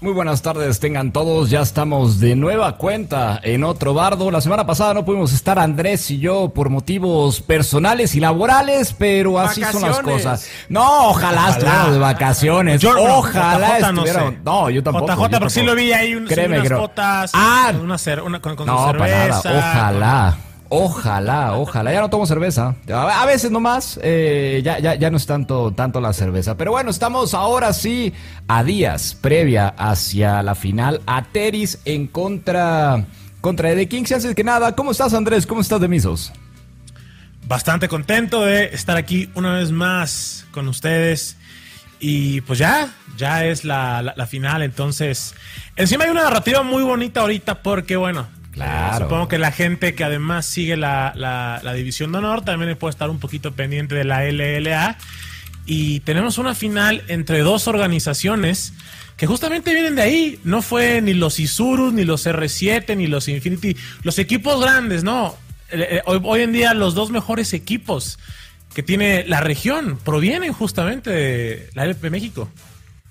Muy buenas tardes, tengan todos. Ya estamos de nueva cuenta en otro bardo. La semana pasada no pudimos estar Andrés y yo por motivos personales y laborales, pero así son las cosas. No, ojalá, estuviéramos de vacaciones. Yo, ojalá no, estuviéramos. No, yo tampoco. JJ, pero sí lo vi ahí un, Créeme, unas botas. Ah, una, una con, con no, cerveza. Para nada. Ojalá. Ojalá, ojalá. Ya no tomo cerveza. A veces nomás. Eh, ya, ya, ya no es tanto, tanto la cerveza. Pero bueno, estamos ahora sí a días previa hacia la final. Ateris en contra, contra The Kings. Antes que nada, ¿cómo estás, Andrés? ¿Cómo estás de Misos? Bastante contento de estar aquí una vez más con ustedes. Y pues ya, ya es la, la, la final. Entonces, encima hay una narrativa muy bonita ahorita porque, bueno, Claro. Supongo que la gente que además sigue la, la, la, División de Honor también puede estar un poquito pendiente de la LLA. Y tenemos una final entre dos organizaciones que justamente vienen de ahí. No fue ni los Isurus, ni los R7, ni los Infinity. Los equipos grandes, no. Hoy, hoy en día los dos mejores equipos que tiene la región provienen justamente de la LP México.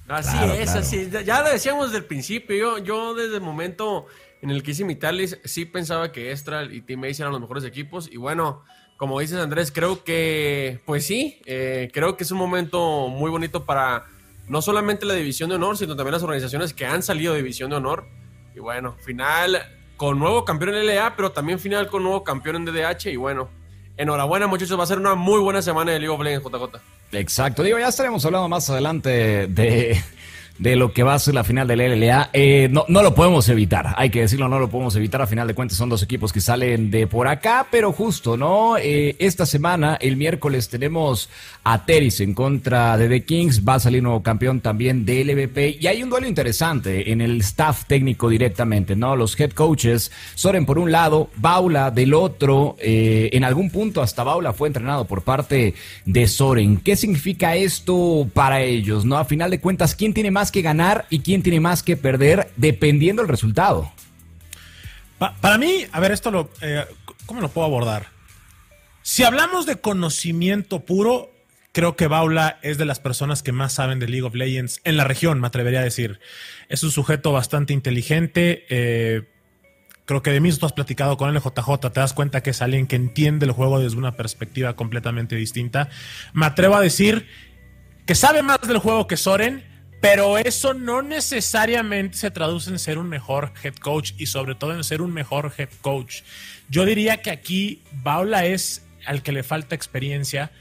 Así claro, es, claro. así. Ya lo decíamos desde el principio. Yo, yo desde el momento en el que hice mi Talis, sí pensaba que Estral y Team Ace eran los mejores equipos. Y bueno, como dices Andrés, creo que, pues sí, eh, creo que es un momento muy bonito para no solamente la División de Honor, sino también las organizaciones que han salido de División de Honor. Y bueno, final con nuevo campeón en LA, pero también final con nuevo campeón en DDH. Y bueno, enhorabuena muchachos, va a ser una muy buena semana de League of Legends JJ. Exacto, digo, ya estaremos hablando más adelante de de lo que va a ser la final del LLA. Eh, no, no lo podemos evitar, hay que decirlo, no lo podemos evitar. A final de cuentas son dos equipos que salen de por acá, pero justo, ¿no? Eh, esta semana, el miércoles, tenemos a Teris en contra de The Kings. Va a salir nuevo campeón también de LVP. Y hay un duelo interesante en el staff técnico directamente, ¿no? Los head coaches, Soren por un lado, Baula del otro. Eh, en algún punto hasta Baula fue entrenado por parte de Soren. ¿Qué significa esto para ellos, no? A final de cuentas, ¿quién tiene más que ganar y quién tiene más que perder dependiendo del resultado. Pa para mí, a ver, esto lo, eh, ¿cómo lo puedo abordar? Si hablamos de conocimiento puro, creo que Baula es de las personas que más saben de League of Legends en la región, me atrevería a decir. Es un sujeto bastante inteligente. Eh, creo que de mí tú has platicado con LJJ, te das cuenta que es alguien que entiende el juego desde una perspectiva completamente distinta. Me atrevo a decir que sabe más del juego que Soren, pero eso no necesariamente se traduce en ser un mejor head coach y sobre todo en ser un mejor head coach. Yo diría que aquí Baula es al que le falta experiencia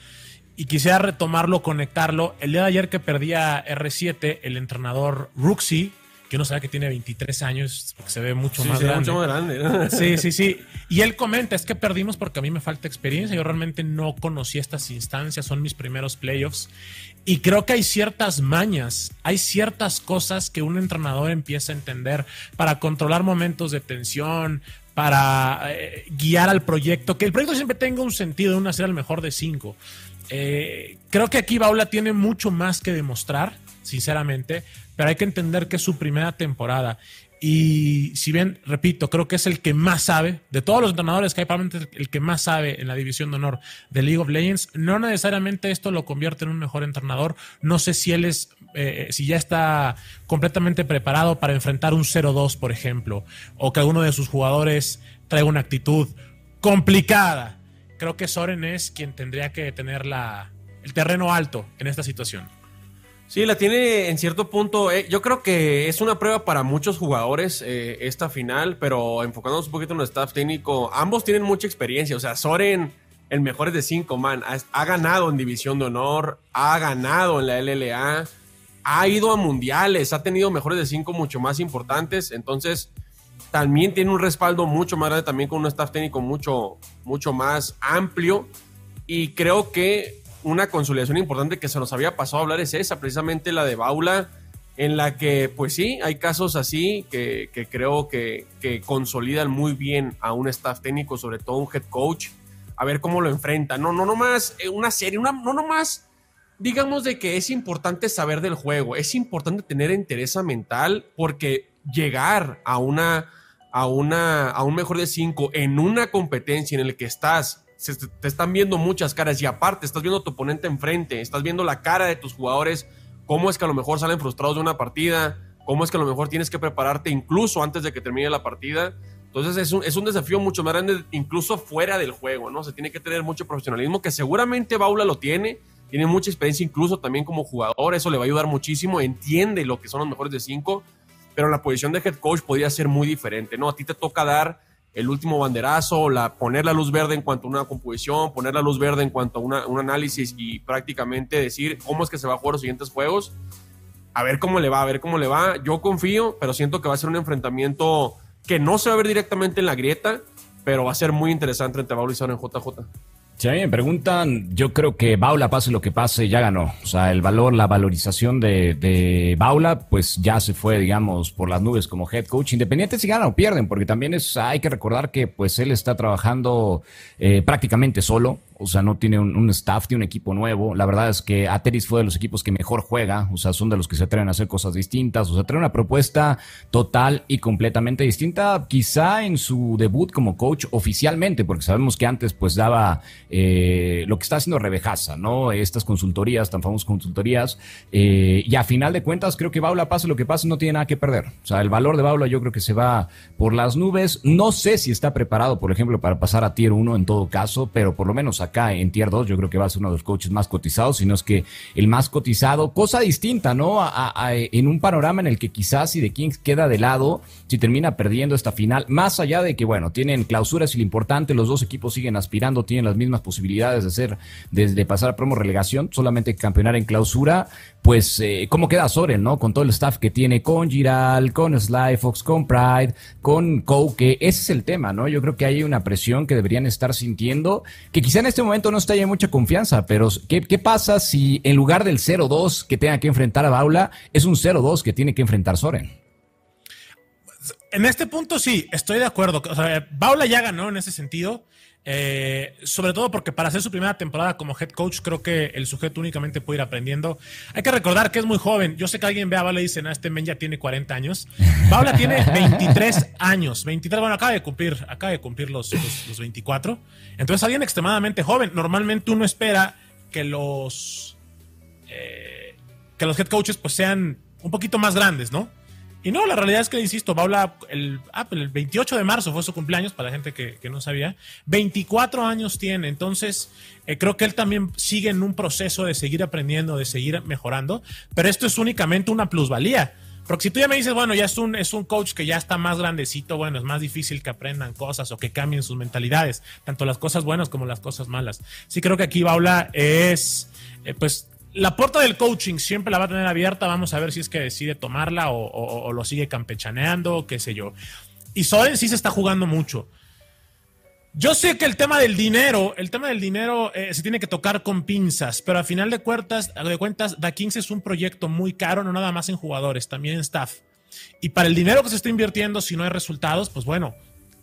y quisiera retomarlo, conectarlo. El día de ayer que perdía R7, el entrenador Ruxy, que uno sabe que tiene 23 años, porque se ve mucho sí, más grande. Mucho más grande. Sí, sí, sí. Y él comenta, es que perdimos porque a mí me falta experiencia. Yo realmente no conocí estas instancias, son mis primeros playoffs. Y creo que hay ciertas mañas, hay ciertas cosas que un entrenador empieza a entender para controlar momentos de tensión, para eh, guiar al proyecto, que el proyecto siempre tenga un sentido, una ser el mejor de cinco. Eh, creo que aquí Baula tiene mucho más que demostrar, sinceramente, pero hay que entender que es su primera temporada. Y si bien, repito, creo que es el que más sabe, de todos los entrenadores que hay, probablemente el que más sabe en la división de honor de League of Legends, no necesariamente esto lo convierte en un mejor entrenador. No sé si él es, eh, si ya está completamente preparado para enfrentar un 0-2, por ejemplo, o que alguno de sus jugadores traiga una actitud complicada. Creo que Soren es quien tendría que tener la, el terreno alto en esta situación. Sí, la tiene en cierto punto. Eh, yo creo que es una prueba para muchos jugadores eh, esta final, pero enfocándonos un poquito en el staff técnico, ambos tienen mucha experiencia. O sea, Soren, el mejor es de cinco man, ha, ha, ganado en División de Honor, ha ganado en la LLA, ha ido a mundiales, ha tenido mejores de cinco mucho más importantes. Entonces, también tiene un respaldo mucho más grande, también con un staff técnico mucho, mucho más amplio. Y creo que una consolidación importante que se nos había pasado a hablar es esa, precisamente la de Baula, en la que, pues sí, hay casos así que, que creo que, que, consolidan muy bien a un staff técnico, sobre todo un head coach, a ver cómo lo enfrenta. No, no nomás una serie, una, no nomás, digamos de que es importante saber del juego, es importante tener entereza mental porque llegar a una, a una, a un mejor de cinco en una competencia en la que estás se te están viendo muchas caras y aparte estás viendo a tu oponente enfrente, estás viendo la cara de tus jugadores, cómo es que a lo mejor salen frustrados de una partida, cómo es que a lo mejor tienes que prepararte incluso antes de que termine la partida. Entonces es un, es un desafío mucho más grande, incluso fuera del juego, ¿no? Se tiene que tener mucho profesionalismo, que seguramente Baula lo tiene, tiene mucha experiencia incluso también como jugador, eso le va a ayudar muchísimo, entiende lo que son los mejores de cinco, pero la posición de head coach podría ser muy diferente, ¿no? A ti te toca dar el último banderazo, la, poner la luz verde en cuanto a una composición, poner la luz verde en cuanto a un análisis y prácticamente decir cómo es que se va a jugar los siguientes juegos. A ver cómo le va, a ver cómo le va. Yo confío, pero siento que va a ser un enfrentamiento que no se va a ver directamente en la grieta, pero va a ser muy interesante entre Baula y en JJ. Si a mí me preguntan, yo creo que Baula, pase lo que pase, ya ganó. O sea, el valor, la valorización de, de Baula, pues ya se fue, digamos, por las nubes como head coach. Independiente si ganan o pierden, porque también es, hay que recordar que pues él está trabajando eh, prácticamente solo o sea, no tiene un, staff, tiene un equipo nuevo. La verdad es que Ateris fue de los equipos que mejor juega, o sea, son de los que se atreven a hacer cosas distintas, o sea, trae una propuesta total y completamente distinta, quizá en su debut como coach oficialmente, porque sabemos que antes pues daba eh, lo que está haciendo Rebejaza, ¿no? Estas consultorías, tan famosas consultorías, eh, y a final de cuentas creo que Baula, pase lo que pase, no tiene nada que perder. O sea, el valor de Baula yo creo que se va por las nubes. No sé si está preparado, por ejemplo, para pasar a Tier 1 en todo caso, pero por lo menos acá en Tier 2, yo creo que va a ser uno de los coaches más cotizados, sino es que el más cotizado, cosa distinta, ¿no? en un panorama en el que quizás si de Kings queda de lado, si termina perdiendo esta final, más allá de que, bueno, tienen clausuras y lo importante, los dos equipos siguen aspirando, tienen las mismas posibilidades de ser, desde pasar a promo relegación, solamente campeonar en clausura, pues, eh, ¿cómo queda Soren, no? Con todo el staff que tiene, con Giral, con Slyfox, con Pride, con que ese es el tema, ¿no? Yo creo que hay una presión que deberían estar sintiendo, que quizá en este momento no está ya mucha confianza, pero ¿qué, qué pasa si en lugar del 0-2 que tenga que enfrentar a Baula, es un 0-2 que tiene que enfrentar Soren? En este punto sí, estoy de acuerdo. O sea, Baula ya ganó en ese sentido. Eh, sobre todo porque para hacer su primera temporada como head coach, creo que el sujeto únicamente puede ir aprendiendo. Hay que recordar que es muy joven. Yo sé que alguien ve a Baula y dice, no, este men ya tiene 40 años. Baula tiene 23 años. 23, bueno, acaba de cumplir, acaba de cumplir los, los, 24. Entonces, alguien extremadamente joven. Normalmente uno espera que los, eh, que los head coaches pues sean un poquito más grandes, ¿no? Y no, la realidad es que, insisto, Paula, el, ah, el 28 de marzo fue su cumpleaños, para la gente que, no sabía. 24 años tiene, entonces eh, creo que él también sigue en un proceso de seguir aprendiendo, de seguir mejorando, pero esto es únicamente una plusvalía. Porque si tú ya me dices, bueno, ya es un, es un coach que ya está más grandecito, bueno, es más difícil que aprendan cosas o que cambien sus mentalidades, tanto las cosas buenas como las cosas malas. Sí creo que aquí Paula es, eh, pues, la puerta del coaching siempre la va a tener abierta. Vamos a ver si es que decide tomarla o, lo sigue campechaneando, qué sé yo. Y Soren sí se está jugando mucho. Yo sé que el tema del dinero, el tema del dinero eh, se tiene que tocar con pinzas, pero a final de cuentas, de cuentas, Da Kings es un proyecto muy caro, no nada más en jugadores, también en staff. Y para el dinero que se está invirtiendo, si no hay resultados, pues bueno,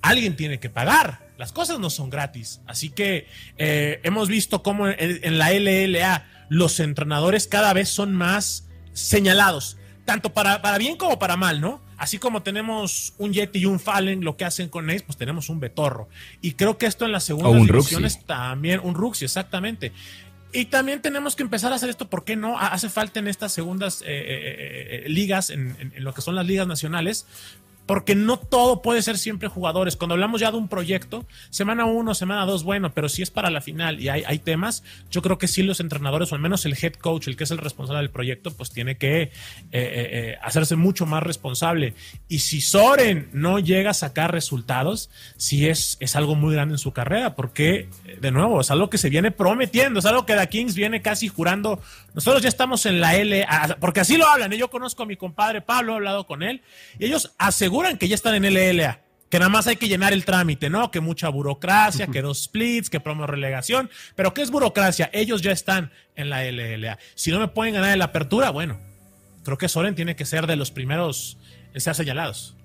alguien tiene que pagar. Las cosas no son gratis. Así que eh, hemos visto cómo en la LLA los entrenadores cada vez son más señalados, tanto para, para bien como para mal, ¿no? Así como tenemos un Yeti y un Fallen, lo que hacen con Ace, pues tenemos un Betorro. Y creo que esto en las segundas divisiones también, un Ruxi, exactamente. Y también tenemos que empezar a hacer esto, ¿por qué no? Hace falta en estas segundas eh, eh, eh, ligas, en, lo que son las ligas nacionales, porque no todo puede ser siempre jugadores. Cuando hablamos ya de un proyecto, semana uno, semana dos, bueno, pero si es para la final y hay, hay, temas, yo creo que sí los entrenadores, o al menos el head coach, el que es el responsable del proyecto, pues tiene que eh, eh, eh, hacerse mucho más responsable. Y si Soren no llega a sacar resultados, sí es, es algo muy grande en su carrera, porque, de nuevo, es algo que se viene prometiendo, es algo que Da Kings viene casi jurando. Nosotros ya estamos en la L, porque así lo hablan. Yo conozco a mi compadre Pablo, he hablado con él, y ellos aseguran aseguran que ya están en LLA, que nada más hay que llenar el trámite, ¿no? Que mucha burocracia, que dos splits, que promo relegación, pero ¿qué es burocracia? Ellos ya están en la LLA. Si no me pueden ganar en la apertura, bueno, creo que Soren tiene que ser de los primeros en ser señalados.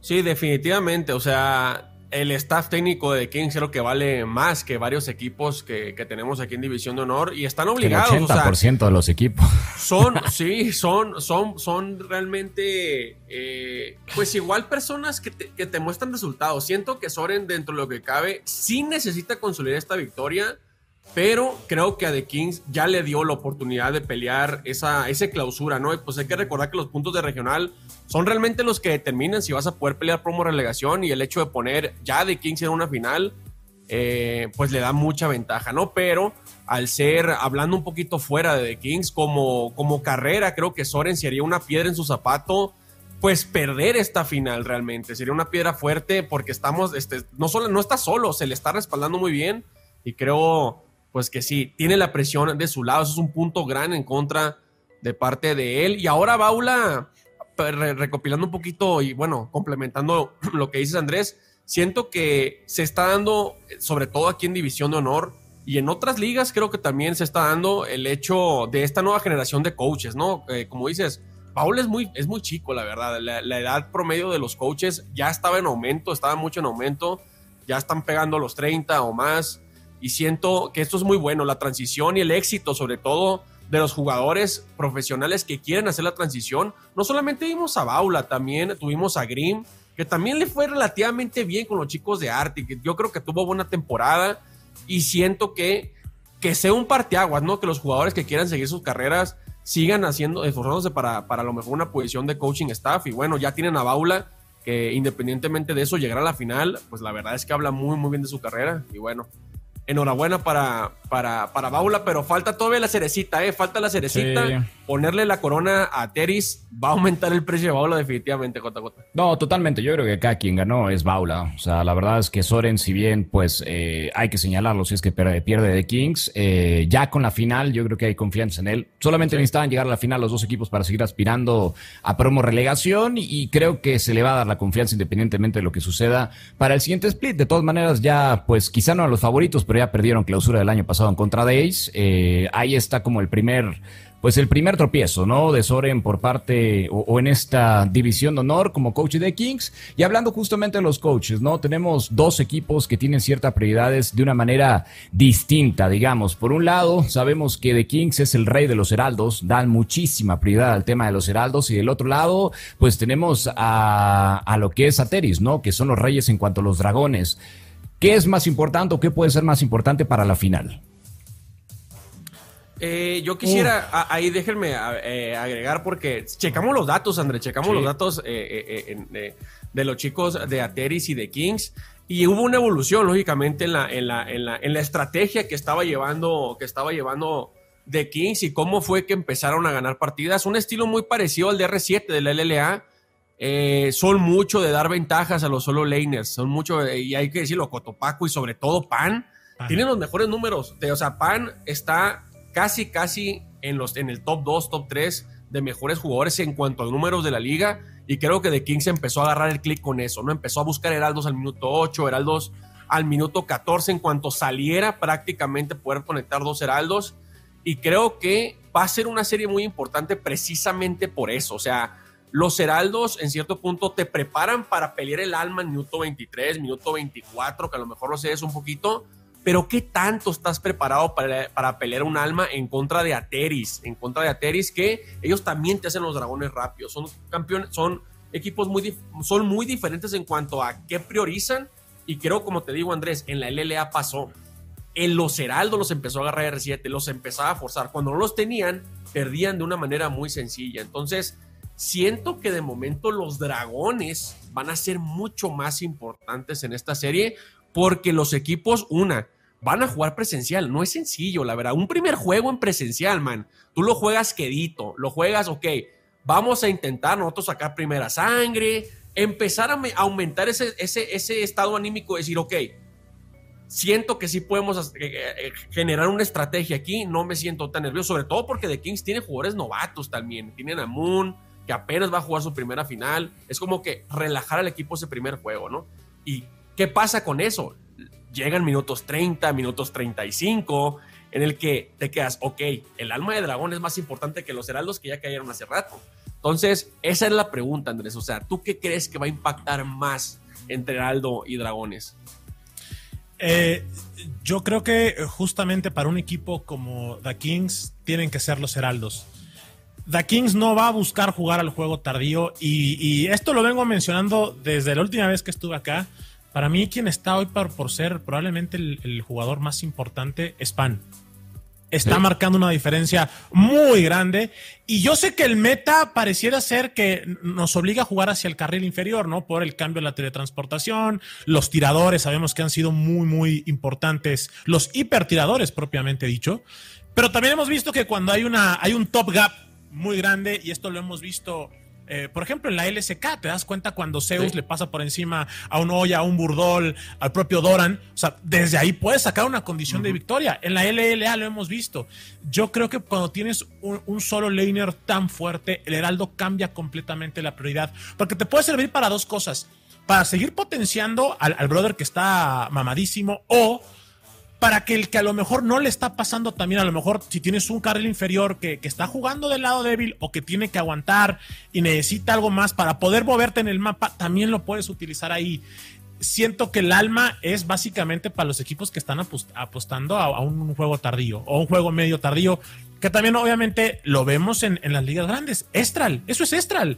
Sí, definitivamente, o sea, el staff técnico de Kings creo que vale más que varios equipos que, tenemos aquí en División de Honor y están obligados. El 80% de los equipos. Son, sí, son, son, son realmente, eh, pues igual personas que te, que te, muestran resultados. Siento que Soren, dentro de lo que cabe, sí necesita consolidar esta victoria pero creo que a The Kings ya le dio la oportunidad de pelear esa, esa clausura, ¿no? Pues hay que recordar que los puntos de regional son realmente los que determinan si vas a poder pelear promo relegación y el hecho de poner ya The Kings en una final, eh, pues le da mucha ventaja, ¿no? Pero al ser, hablando un poquito fuera de The Kings, como, como carrera, creo que Soren sería una piedra en su zapato pues perder esta final realmente. Sería una piedra fuerte porque estamos, este, no solo, no está solo, se le está respaldando muy bien y creo pues que sí, tiene la presión de su lado, eso es un punto gran en contra de parte de él. Y ahora Baula, recopilando un poquito y bueno, complementando lo que dices Andrés, siento que se está dando, sobre todo aquí en División de Honor y en otras ligas, creo que también se está dando el hecho de esta nueva generación de coaches, ¿no? Eh, como dices, Baula es muy, es muy chico, la verdad. La, la, edad promedio de los coaches ya estaba en aumento, estaba mucho en aumento, ya están pegando los 30 o más y siento que esto es muy bueno, la transición y el éxito sobre todo de los jugadores profesionales que quieren hacer la transición. No solamente vimos a Baula, también tuvimos a Grimm, que también le fue relativamente bien con los chicos de que yo creo que tuvo buena temporada y siento que, que sea un parteaguas, ¿no? Que los jugadores que quieran seguir sus carreras sigan haciendo, esforzándose para, para lo mejor una posición de coaching staff y bueno, ya tienen a Baula que independientemente de eso llegar a la final, pues la verdad es que habla muy muy bien de su carrera y bueno, enhorabuena para, para, para Baula, pero falta todavía la cerecita, ¿eh? Falta la cerecita. Ponerle la corona a Teris va a aumentar el precio de Baula definitivamente, Jota No, totalmente. Yo creo que acá quien ganó es Baula. O sea, la verdad es que Soren, si bien, pues eh, hay que señalarlo, si es que pierde de Kings, eh, ya con la final yo creo que hay confianza en él. Solamente necesitaban llegar a la final los dos equipos para seguir aspirando a promo relegación y creo que se le va a dar la confianza independientemente de lo que suceda para el siguiente split. De todas maneras, ya, pues quizá no a los favoritos, pero ya perdieron clausura del año pasado en contra de Ace. Eh, ahí está como el primer pues el primer tropiezo, ¿no? De Soren por parte o, en esta división de honor como coach de Kings. Y hablando justamente de los coaches, ¿no? Tenemos dos equipos que tienen ciertas prioridades de una manera distinta, digamos. Por un lado, sabemos que The Kings es el rey de los heraldos, dan muchísima prioridad al tema de los heraldos. Y del otro lado, pues tenemos a, a lo que es Ateris, ¿no? Que son los reyes en cuanto a los dragones. ¿Qué es más importante o qué puede ser más importante para la final? Eh, yo quisiera, ahí déjenme eh, agregar, porque checamos los datos, André, checamos los datos eh, de, los chicos de Ateris y de Kings, y hubo una evolución, lógicamente, en la, en la, en la, en la estrategia que estaba llevando, que estaba llevando de Kings y cómo fue que empezaron a ganar partidas. Un estilo muy parecido al de R7 de la LLA. son mucho de dar ventajas a los solo laners, son mucho, y hay que decirlo, Cotopaco y sobre todo Pan, tienen los mejores números. De, o sea, Pan está casi, casi en, los, en el top 2, top 3 de mejores jugadores en cuanto a números de la liga. Y creo que The Kings empezó a agarrar el clic con eso, ¿no? Empezó a buscar Heraldos al minuto 8, Heraldos al minuto 14, en cuanto saliera prácticamente poder conectar dos Heraldos. Y creo que va a ser una serie muy importante precisamente por eso. O sea, los Heraldos en cierto punto te preparan para pelear el alma en minuto 23, minuto 24, que a lo mejor lo sé es un poquito, pero ¿qué tanto estás preparado para, pelear un alma en contra de Ateris? En contra de Ateris, que ellos también te hacen los dragones rápidos. Son campeones, son equipos muy, son muy diferentes en cuanto a qué priorizan. Y creo, como te digo, Andrés, en la LLA pasó. En los Heraldos los empezó a agarrar R7, los empezaba a forzar. Cuando no los tenían, perdían de una manera muy sencilla. Entonces, siento que de momento los dragones van a ser mucho más importantes en esta serie porque los equipos, una, van a jugar presencial. No es sencillo, la verdad. Un primer juego en presencial, man. Tú lo juegas quedito, lo juegas, ok, vamos a intentar nosotros sacar primera sangre, empezar a aumentar ese, ese, ese estado anímico, decir, ok, siento que sí podemos eh, eh, generar una estrategia aquí, no me siento tan nervioso, sobre todo porque The Kings tiene jugadores novatos también, tienen a Moon, que apenas va a jugar su primera final, es como que relajar al equipo ese primer juego, ¿no? ¿Y qué pasa con eso? Llegan minutos 30, minutos 35, en el que te quedas, ok, el alma de dragón es más importante que los heraldos que ya cayeron hace rato. Entonces, esa es la pregunta, Andrés. O sea, ¿tú qué crees que va a impactar más entre heraldo y dragones? Eh, yo creo que justamente para un equipo como The Kings tienen que ser los heraldos. The Kings no va a buscar jugar al juego tardío y, y esto lo vengo mencionando desde la última vez que estuve acá Para mí, quien está hoy por, por ser probablemente el, jugador más importante es Pan. Está marcando una diferencia muy grande. Y yo sé que el meta pareciera ser que nos obliga a jugar hacia el carril inferior, ¿no? Por el cambio de la teletransportación, los tiradores, sabemos que han sido muy, muy importantes, los hipertiradores propiamente dicho. Pero también hemos visto que cuando hay, una, hay un top gap muy grande, y esto lo hemos visto eh, por ejemplo, en la LSK, te das cuenta cuando Zeus le pasa por encima a un Oya, a un Burdol, al propio Doran. O sea, desde ahí puedes sacar una condición de victoria. En la LLA lo hemos visto. Yo creo que cuando tienes un, solo laner tan fuerte, el Heraldo cambia completamente la prioridad. Porque te puede servir para dos cosas. Para seguir potenciando al, al brother que está mamadísimo o para que el que a lo mejor no le está pasando también, a lo mejor si tienes un carril inferior que, está jugando del lado débil o que tiene que aguantar y necesita algo más para poder moverte en el mapa, también lo puedes utilizar ahí. Siento que el alma es básicamente para los equipos que están apostando a, un juego tardío o un juego medio tardío, que también obviamente lo vemos en, en las ligas grandes. Estral, eso es Estral.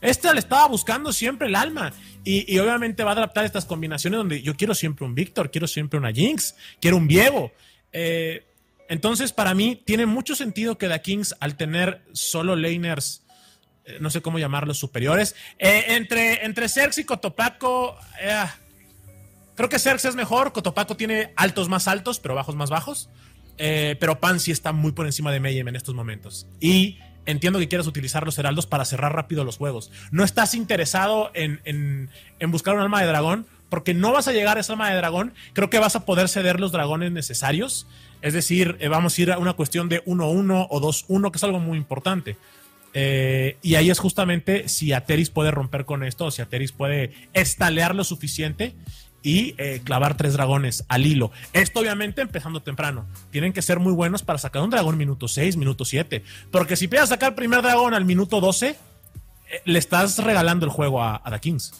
Estral estaba buscando siempre el alma y, obviamente va a adaptar estas combinaciones donde yo quiero siempre un Víctor, quiero siempre una Jinx, quiero un Viego. Eh, entonces, para mí, tiene mucho sentido que The Kings, al tener solo laners, eh, no sé cómo llamarlos, superiores, eh, entre, entre Xerx y Cotopaco, creo que Xerx es mejor. Cotopaco tiene altos más altos, pero bajos más bajos. pero Pan sí está muy por encima de Mayhem en estos momentos. Y entiendo que quieras utilizar los heraldos para cerrar rápido los juegos. No estás interesado en, buscar un alma de dragón, porque no vas a llegar a esa alma de dragón. Creo que vas a poder ceder los dragones necesarios. Es decir, eh, vamos a ir a una cuestión de 1-1 o 2-1, que es algo muy importante. Eh, y ahí es justamente si Ateris puede romper con esto, o si Ateris puede estalear lo suficiente y eh, clavar tres dragones al hilo. Esto obviamente empezando temprano. Tienen que ser muy buenos para sacar un dragón minuto 6, minuto 7. Porque si a sacar el primer dragón al minuto 12, eh, le estás regalando el juego a, a The Kings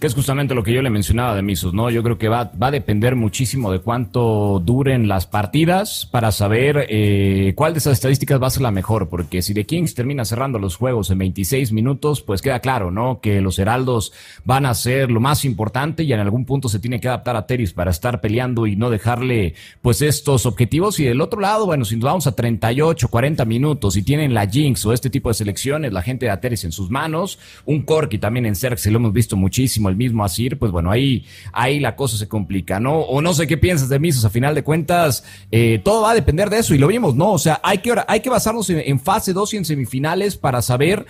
que es justamente lo que yo le mencionaba de Misos, ¿no? Yo creo que va, va a depender muchísimo de cuánto duren las partidas para saber eh, cuál de esas estadísticas va a ser la mejor, porque si The Kings termina cerrando los juegos en 26 minutos, pues queda claro, ¿no? Que los Heraldos van a ser lo más importante y en algún punto se tiene que adaptar a Teris para estar peleando y no dejarle, pues, estos objetivos. Y del otro lado, bueno, si nos vamos a 38, 40 minutos y tienen la Jinx o este tipo de selecciones, la gente de Ateris en sus manos, un Corki también en Cerc, se lo hemos visto muchísimo el mismo Asir, pues bueno, ahí, ahí la cosa se complica, ¿no? O no sé qué piensas de Misos, a final de cuentas, eh, todo va a depender de eso y lo vimos, ¿no? O sea, hay que, hay que basarnos en, fase 2 y en semifinales para saber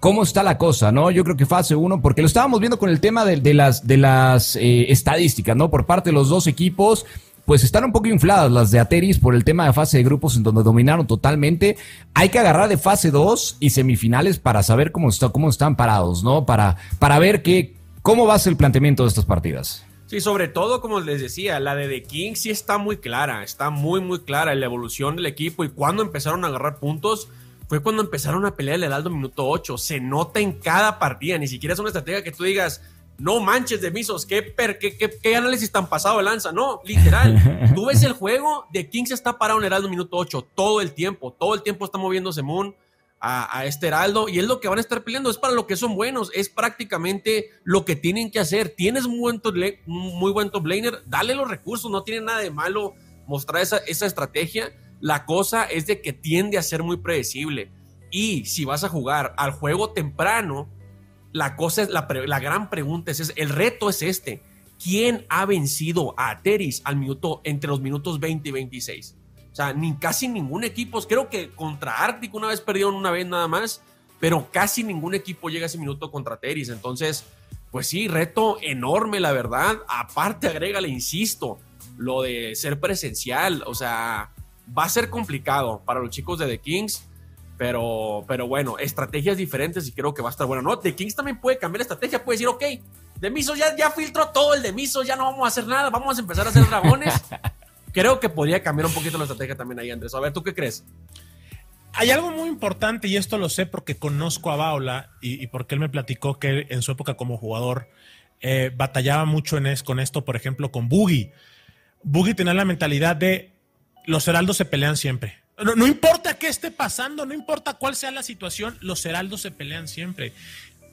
cómo está la cosa, ¿no? Yo creo que fase 1, porque lo estábamos viendo con el tema de, las, de las eh, estadísticas, ¿no? Por parte de los dos equipos pues están un poco infladas las de Ateris por el tema de fase de grupos en donde dominaron totalmente. Hay que agarrar de fase 2 y semifinales para saber cómo, está, cómo están parados, ¿no? Para, para ver qué, cómo va a ser el planteamiento de estas partidas. Sí, sobre todo, como les decía, la de The King sí está muy clara, está muy, muy clara la evolución del equipo y cuando empezaron a agarrar puntos fue cuando empezaron a pelear el Heraldo minuto 8. Se nota en cada partida, ni siquiera es una estrategia que tú digas, no manches de misos, ¿qué, qué, análisis tan pasado lanza? No, literal. Tú ves el juego, de King se está parado en el Heraldo minuto 8 todo el tiempo. Todo el tiempo está moviéndose Moon a, este Heraldo y es lo que van a estar peleando. Es para lo que son buenos. Es prácticamente lo que tienen que hacer. Tienes muy buen top, muy laner, dale los recursos. No tiene nada de malo mostrar esa, esa estrategia. La cosa es de que tiende a ser muy predecible. Y si vas a jugar al juego temprano, la cosa es, la, gran pregunta es, el reto es este. ¿Quién ha vencido a Ateris al minuto, entre los minutos 20 y 26? O sea, ni casi ningún equipo, creo que contra Ártico una vez perdieron una vez nada más, pero casi ningún equipo llega a ese minuto contra Teris. Entonces, pues sí, reto enorme, la verdad. Aparte, agrégale, insisto, lo de ser presencial. O sea, va a ser complicado para los chicos de The Kings. Pero, pero bueno, estrategias diferentes y creo que va a estar bueno. No, The Kings también puede cambiar la estrategia, puede decir, ok, de Miso ya, ya filtró todo el de Miso, ya no vamos a hacer nada, vamos a empezar a hacer dragones. creo que podría cambiar un poquito la estrategia también ahí, Andrés. A ver, ¿tú qué crees? Hay algo muy importante, y esto lo sé porque conozco a Baula y, porque él me platicó que en su época como jugador eh, batallaba mucho en es, con esto, por ejemplo, con Boogie. Boogie tenía la mentalidad de los heraldos se pelean siempre. No, importa qué esté pasando, no importa cuál sea la situación, los heraldos se pelean siempre.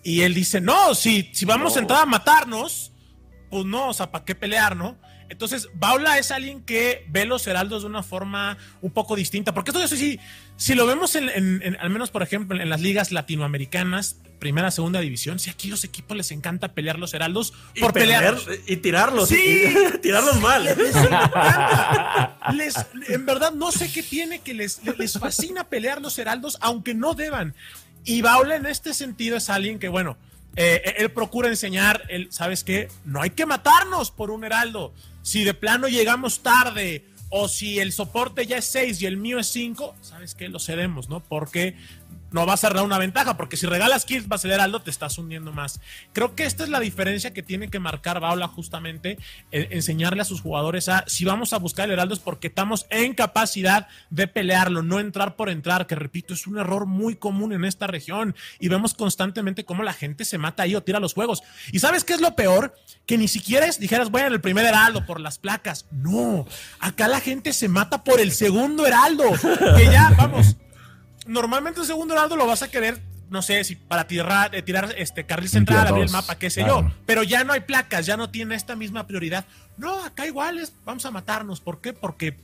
Y él dice, no, si, si vamos a entrar a matarnos, pues no, o sea, ¿para qué pelear, no? Entonces, Baula es alguien que ve los heraldos de una forma un poco distinta. Porque esto, sí, si lo vemos en, al menos, por ejemplo, en las ligas latinoamericanas, primera, segunda división, si aquí los equipos les encanta pelear los heraldos por pelear. Y tirarlos. Sí. tirarlos mal. Les, en verdad, no sé qué tiene que les, les fascina pelear los heraldos, aunque no deban. Y Baula en este sentido es alguien que, bueno, eh, él procura enseñar, él, ¿sabes qué? No hay que matarnos por un heraldo. Si de plano llegamos tarde o si el soporte ya es 6 y el mío es 5, ¿sabes qué? Lo cedemos, ¿no? Porque no vas a dar una ventaja, porque si regalas kills, vas ser Heraldo, te estás hundiendo más. Creo que esta es la diferencia que tiene que marcar Baula justamente, enseñarle a sus jugadores a, si vamos a buscar el Heraldo es porque estamos en capacidad de pelearlo, no entrar por entrar, que repito, es un error muy común en esta región y vemos constantemente cómo la gente se mata ahí o tira los juegos. ¿Y sabes qué es lo peor? Que ni siquiera es, dijeras, bueno, el primer Heraldo por las placas. No, acá la gente se mata por el segundo Heraldo, que ya, vamos normalmente el segundo heraldo lo vas a querer, no sé, si para tirar, eh, tirar este carril central, abrir el mapa, qué sé yo. Pero ya no hay placas, ya no tiene esta misma prioridad. No, acá iguales, vamos a matarnos. ¿Por qué? Porque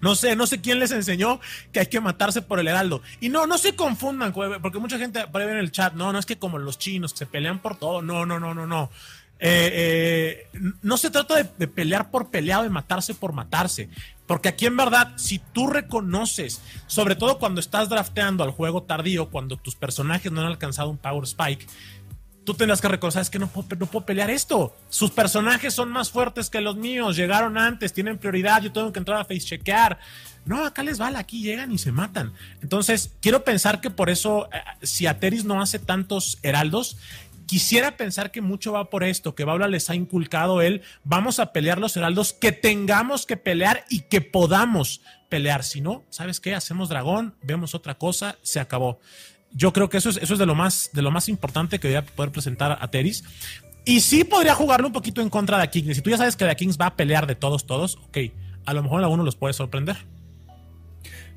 no sé, no sé quién les enseñó que hay que matarse por el heraldo. Y no, no se confundan, porque mucha gente puede en el chat, no, no es que como los chinos se pelean por todo. No, no, no, no, no. Eh, eh, no se trata de, de, pelear por peleado, de matarse por matarse. Porque aquí en verdad, si tú reconoces, sobre todo cuando estás drafteando al juego tardío, cuando tus personajes no han alcanzado un Power Spike, tú tendrás que reconocer, que no puedo, no puedo pelear esto. Sus personajes son más fuertes que los míos, llegaron antes, tienen prioridad, yo tengo que entrar a face chequear. No, acá les vale, aquí llegan y se matan. Entonces, quiero pensar que por eso, eh, si Ateris no hace tantos heraldos, Quisiera pensar que mucho va por esto, que Baula les ha inculcado él, vamos a pelear los heraldos, que tengamos que pelear y que podamos pelear. Si no, ¿sabes qué? Hacemos dragón, vemos otra cosa, se acabó. Yo creo que eso es, eso es de, lo más, de lo más importante que voy a poder presentar a Teris. Y sí podría jugarlo un poquito en contra de Kings. Si tú ya sabes que The Kings va a pelear de todos, todos, ok, a lo mejor a uno los puede sorprender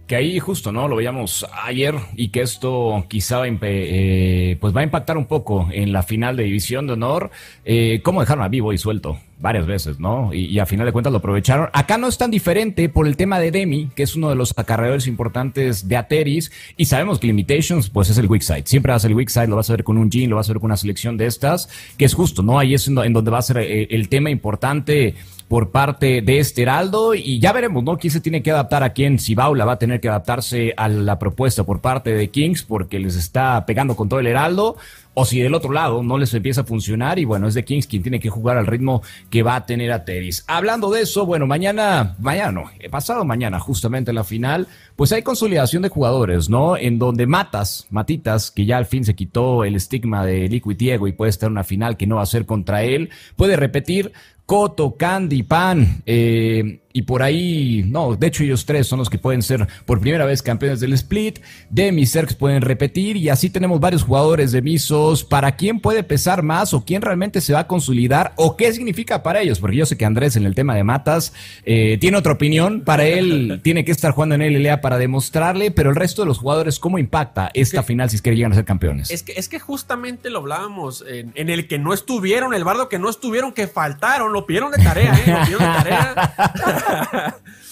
que ahí justo, ¿no? Lo veíamos ayer y que esto quizá eh, pues va a impactar un poco en la final de División de Honor. Eh, ¿Cómo dejaron a vivo y suelto? Varias veces, ¿no? Y, a final de cuentas lo aprovecharon. Acá no es tan diferente por el tema de Demi, que es uno de los acarreadores importantes de Ateris. Y sabemos que Limitations, pues es el weak side. Siempre vas el weak lo vas a ver con un Jean, lo vas a ver con una selección de estas, que es justo, ¿no? Ahí es en donde va a ser eh, el tema importante por parte de este Heraldo y ya veremos, ¿no? Quién se tiene que adaptar a quién, si Baula va a tener que adaptarse a la propuesta por parte de Kings porque les está pegando con todo el Heraldo o si del otro lado no les empieza a funcionar y bueno, es de Kings quien tiene que jugar al ritmo que va a tener a Teris. Hablando de eso, bueno, mañana, mañana no, pasado mañana justamente la final, pues hay consolidación de jugadores, ¿no? En donde Matas, Matitas, que ya al fin se quitó el estigma de Liquid Diego y puede estar en una final que no va a ser contra él, puede repetir Coto, Candy, Pan, eh, y por ahí, no, de hecho ellos tres son los que pueden ser por primera vez campeones del split. Demi Serx pueden repetir y así tenemos varios jugadores de Misos. ¿Para quién puede pesar más o quién realmente se va a consolidar o qué significa para ellos? Porque yo sé que Andrés en el tema de matas eh, tiene otra opinión. Para él tiene que estar jugando en LLA para demostrarle, pero el resto de los jugadores, ¿cómo impacta esta final si es que llegan a ser campeones? Es que, es que justamente lo hablábamos en, en el que no estuvieron, el bardo que no estuvieron, que faltaron, lo pidieron de tarea, ¿eh? Lo pidieron de tarea.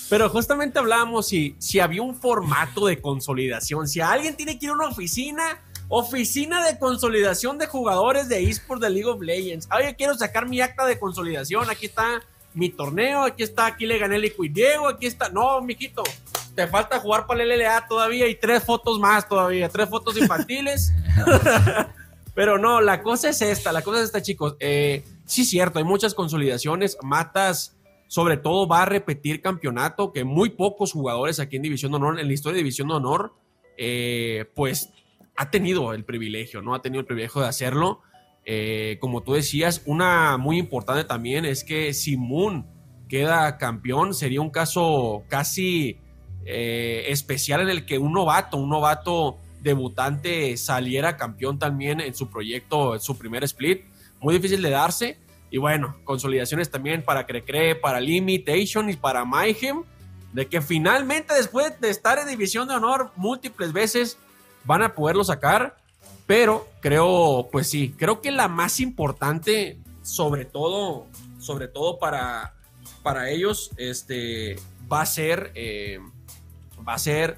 Pero justamente hablábamos si, si había un formato de consolidación. Si alguien tiene que ir a una oficina, oficina de consolidación de jugadores de esports de League of Legends. Oye, quiero sacar mi acta de consolidación. Aquí está mi torneo, aquí está, aquí le gané el Liquid Diego, aquí está. No, mijito, te falta jugar para el LLA todavía y tres fotos más todavía, tres fotos infantiles. Pero no, la cosa es esta, la cosa es esta, chicos. Eh, sí, cierto, hay muchas consolidaciones. Matas sobre todo va a repetir campeonato, que muy pocos jugadores aquí en División de Honor, en la historia de División de Honor, eh, pues ha tenido el privilegio, ¿no? Ha tenido el privilegio de hacerlo. Eh, como tú decías, una muy importante también es que si Moon queda campeón, sería un caso casi eh, especial en el que un novato, un novato debutante saliera campeón también en su proyecto, en su primer split. Muy difícil de darse. Y bueno, consolidaciones también para Crecre, para Limitation y para Mayhem, de que finalmente después de estar en División de Honor múltiples veces van a poderlo sacar. Pero creo, pues sí, creo que la más importante, sobre todo sobre todo para, para ellos, este, va a ser, eh, va a ser,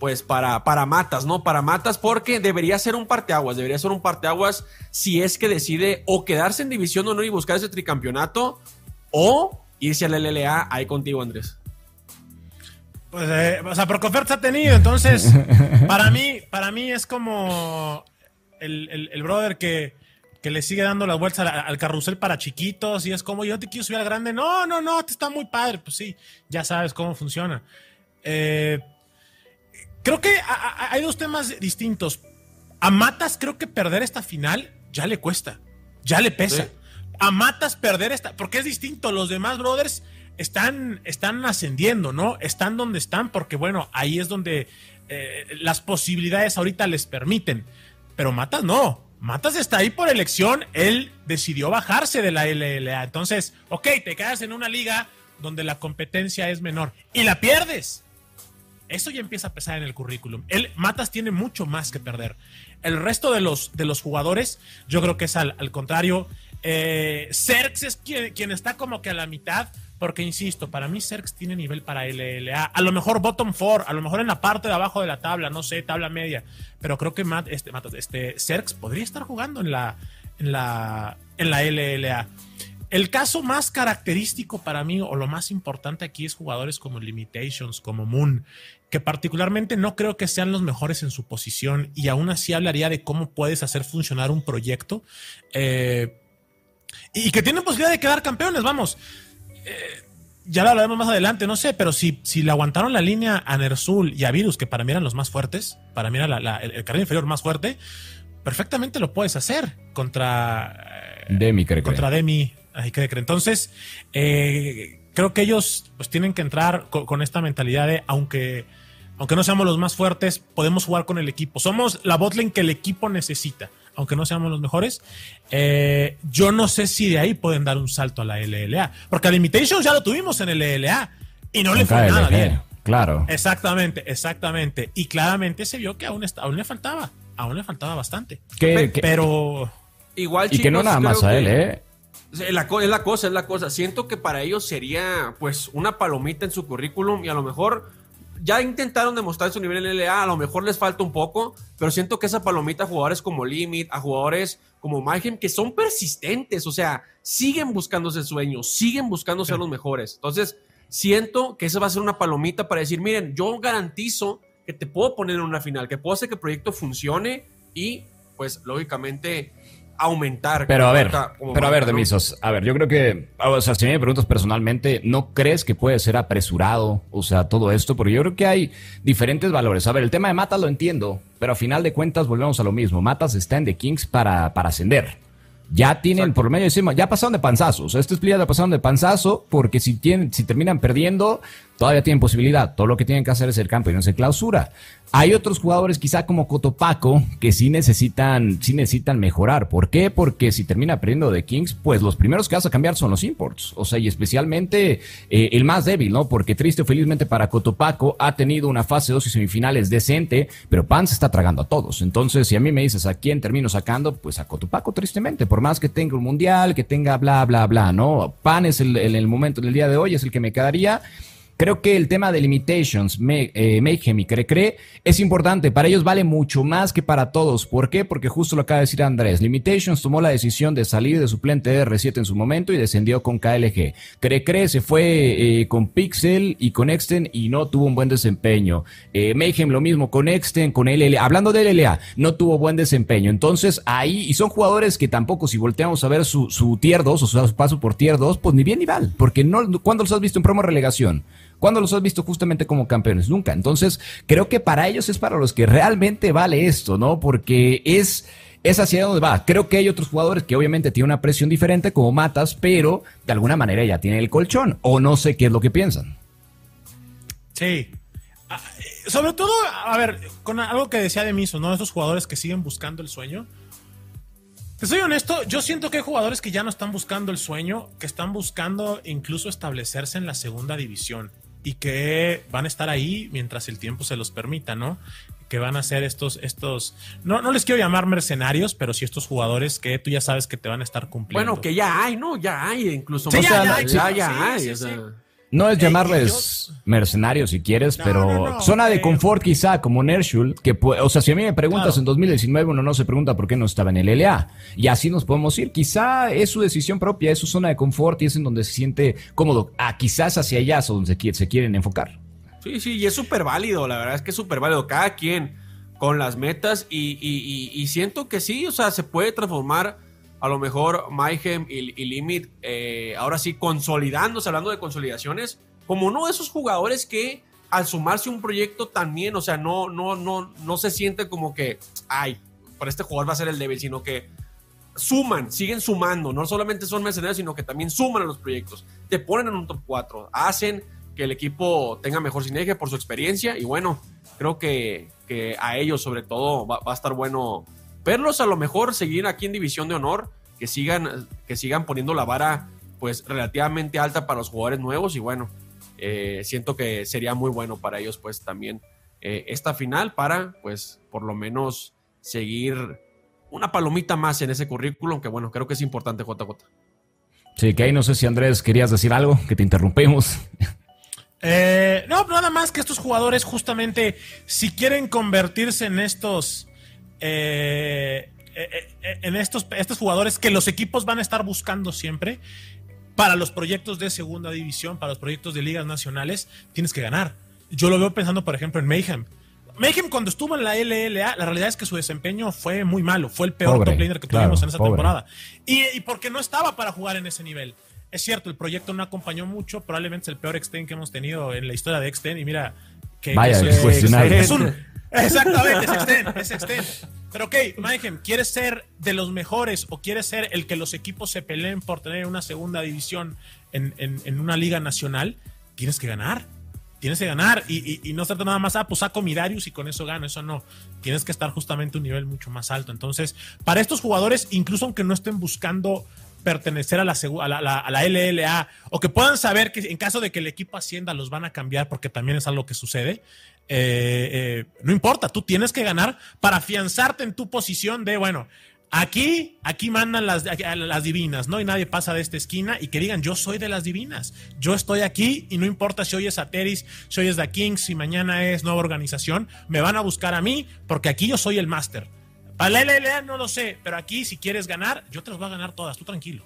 pues para, para Matas, ¿no? Para Matas, porque debería ser un parteaguas, debería ser un parteaguas si es que decide o quedarse en División de Honor y buscar ese tricampeonato o irse al LLA ahí contigo, Andrés. Pues, eh, o sea, por se ha tenido, entonces, para mí, para mí es como el, el, brother que, que, le sigue dando las vueltas al, carrusel para chiquitos y es como, yo te quiero subir al grande, no, no, no, te está muy padre, pues sí, ya sabes cómo funciona. Eh, creo que hay dos temas distintos. A Matas creo que perder esta final ya le cuesta, ya le pesa. A Matas perder esta, porque es distinto, los demás brothers están, están ascendiendo, ¿no? Están donde están porque, bueno, ahí es donde eh, las posibilidades ahorita les permiten. Pero Matas no. Matas está ahí por elección. Él decidió bajarse de la LLA. Entonces, ok, te quedas en una liga donde la competencia es menor y la pierdes. Eso ya empieza a pesar en el currículum. Él, Matas tiene mucho más que perder. El resto de los, de los jugadores, yo creo que es al, contrario. Eh, Cerx es quien, quien está como que a la mitad porque insisto, para mí Cerx tiene nivel para LLA. A lo mejor bottom four, a lo mejor en la parte de abajo de la tabla, no sé, tabla media. Pero creo que Matt, este, este Cerx podría estar jugando en la, en la, en la LLA. El caso más característico para mí, o lo más importante aquí, es jugadores como Limitations, como Moon, que particularmente no creo que sean los mejores en su posición y aún así hablaría de cómo puedes hacer funcionar un proyecto eh, y que tienen posibilidad de quedar campeones, vamos. Eh, ya lo hablaremos más adelante, no sé, pero si, si le aguantaron la línea a Nersul y a Virus, que para mí eran los más fuertes, para mí era el, carril inferior más fuerte, perfectamente lo puedes hacer contra eh, Demi, creo Contra Demi, ahí cree, Entonces, creo que ellos pues tienen que entrar con, esta mentalidad de, aunque, aunque no seamos los más fuertes, podemos jugar con el equipo. Somos la botlane que el equipo necesita aunque no seamos los mejores, eh, yo no sé si de ahí pueden dar un salto a la LLA. Porque a Limitations ya lo tuvimos en el LLA y no le fue nada bien. Claro. Exactamente, exactamente. Y claramente se vio que aún, aún le faltaba, aún le faltaba bastante. pero... Igual, y que no nada más a él, ¿eh? Es la, es la cosa, es la cosa. Siento que para ellos sería pues una palomita en su currículum y a lo mejor ya intentaron demostrar su nivel en LA, a lo mejor les falta un poco, pero siento que esa palomita a jugadores como Limit, a jugadores como Mayhem, que son persistentes, o sea, siguen buscándose sueños, siguen buscando ser los mejores. Entonces, siento que esa va a ser una palomita para decir, miren, yo garantizo que te puedo poner en una final, que puedo hacer que el proyecto funcione y, pues, lógicamente, aumentar. Pero a ver, pero a ver, Demisos, a ver, yo creo que, o sea, si me preguntas personalmente, ¿no crees que puede ser apresurado, o sea, todo esto? Porque yo creo que hay diferentes valores. A ver, el tema de Matas lo entiendo, pero a final de cuentas volvemos a lo mismo. Matas está en The Kings para, para ascender. Ya tienen, por lo menos decimos, ya pasaron de panzazos. Este es ya pasaron de panzazo, porque si tienen, si terminan perdiendo, todavía tienen posibilidad. Todo lo que tienen que hacer es el campo y no se clausura. Hay otros jugadores, quizá como Cotopaco, que sí necesitan, sí necesitan mejorar. ¿Por qué? Porque si termina perdiendo de Kings, pues los primeros que vas a cambiar son los imports. O sea, y especialmente eh, el más débil, ¿no? Porque triste o felizmente para Cotopaco ha tenido una fase 2 y semifinales decente, pero Pan se está tragando a todos. Entonces, si a mí me dices a quién termino sacando, pues a Cotopaco, tristemente. Por más que tenga un mundial, que tenga bla, bla, bla, ¿no? Pan es el, el, el momento del día de hoy, es el que me quedaría. Creo que el tema de limitations, eh, Mayhem y Crecre es importante. Para ellos vale mucho más que para todos. ¿Por qué? Porque justo lo acaba de decir Andrés. Limitations tomó la decisión de salir de suplente de R7 en su momento y descendió con KLG. Crecre se fue eh, con Pixel y con Exten y no tuvo un buen desempeño. Eh, Mayhem lo mismo con Exten, con LLA. Hablando de LLA, no tuvo buen desempeño. Entonces ahí, y son jugadores que tampoco, si volteamos a ver su, su tier 2 o su paso por tier 2, pues ni bien ni mal. Porque no, ¿cuándo los has visto en promo relegación? ¿Cuándo los has visto justamente como campeones? Nunca. Entonces, creo que para ellos es para los que realmente vale esto, ¿no? Porque es es hacia donde va. Creo que hay otros jugadores que obviamente tienen una presión diferente, como Matas, pero de alguna manera ya tienen el colchón. O no sé qué es lo que piensan. Sí. Ah, sobre todo, a ver, con algo que decía de Miso, ¿no? Estos jugadores que siguen buscando el sueño. Te soy honesto, yo siento que hay jugadores que ya no están buscando el sueño, que están buscando incluso establecerse en la segunda división y que van a estar ahí mientras el tiempo se los permita, ¿no? que van a ser estos, estos, no, no les quiero llamar mercenarios, pero sí estos jugadores que tú ya sabes que te van a estar cumpliendo. Bueno, que ya hay, ¿no? Ya hay, incluso. Sí, o ya, sea, ya, ya, sí, ya sí, hay. sí, o sea. No es llamarles mercenarios si quieres, No, pero no, no, zona de eh, confort quizá como Nershul, que o sea, si a mí me preguntas Claro. en 2019 uno no se pregunta por qué no estaba en el LA y así nos podemos ir, quizá es su decisión propia, es su zona de confort y es en donde se siente cómodo, ah, quizás hacia allá es donde se, qui- se quieren enfocar. Sí, sí, y es súper válido, la verdad es que es súper válido. Cada quien con las metas y, y- y- y siento que sí, o sea, se puede transformar a lo mejor Mayhem y, y Limit, eh, ahora sí, consolidándose, hablando de consolidaciones, como uno de esos jugadores que al sumarse un proyecto también, o sea, no, no, no, no se siente como que, ay, para este jugador va a ser el débil, sino que suman, siguen sumando, no solamente son mercenarios, sino que también suman a los proyectos, te ponen en un top 4, hacen que el equipo tenga mejor sinergia por su experiencia y bueno, creo que, que a ellos sobre todo va, va a estar bueno verlos a lo mejor seguir aquí en División de Honor, que sigan, que sigan poniendo la vara pues relativamente alta para los jugadores nuevos y bueno, eh, siento que sería muy bueno para ellos pues también eh, esta final para pues por lo menos seguir una palomita más en ese currículum que bueno, creo que es importante JJ. Sí, que ahí no sé si Andrés querías decir algo, que te interrumpimos. Eh, no, nada más que estos jugadores justamente, si quieren convertirse en estos, eh, eh, eh, en estos, estos jugadores que los equipos van a estar buscando siempre, para los proyectos de segunda división, para los proyectos de ligas nacionales, tienes que ganar. Yo lo veo pensando, por ejemplo, en Mayhem. Mayhem cuando estuvo en la LLA, la realidad es que su desempeño fue muy malo, fue el peor Pobre, top laner que claro, tuvimos en esa pobre. temporada. Y, y porque no estaba para jugar en ese nivel. Es cierto, el proyecto no acompañó mucho, probablemente es el peor extend que hemos tenido en la historia de extend y mira que, Vaya, es es un exactamente, es extend, es extend. Pero ok, Mayhem, ¿quieres ser de los mejores o quieres ser el que los equipos se peleen por tener una segunda división en, en- una liga nacional? Tienes que ganar. Tienes que ganar y, no ser nada más, ah, pues saco mi Darius y con eso gano. Eso no. Tienes que estar justamente un nivel mucho más alto. Entonces, para estos jugadores, incluso aunque no estén buscando pertenecer a la, a a la LLA o que puedan saber que en caso de que el equipo ascienda los van a cambiar porque también es algo que sucede, eh, eh, no importa, tú tienes que ganar para afianzarte en tu posición de, bueno, aquí, aquí mandan las, las divinas, ¿no? Y nadie pasa de esta esquina y que digan, yo soy de las divinas, yo estoy aquí y no importa si hoy es Ateris, si hoy es The Kings, si mañana es nueva organización, me van a buscar a mí porque aquí yo soy el máster. Para la LLA no lo sé, pero aquí si quieres ganar, yo te los voy a ganar todas, tú tranquilo.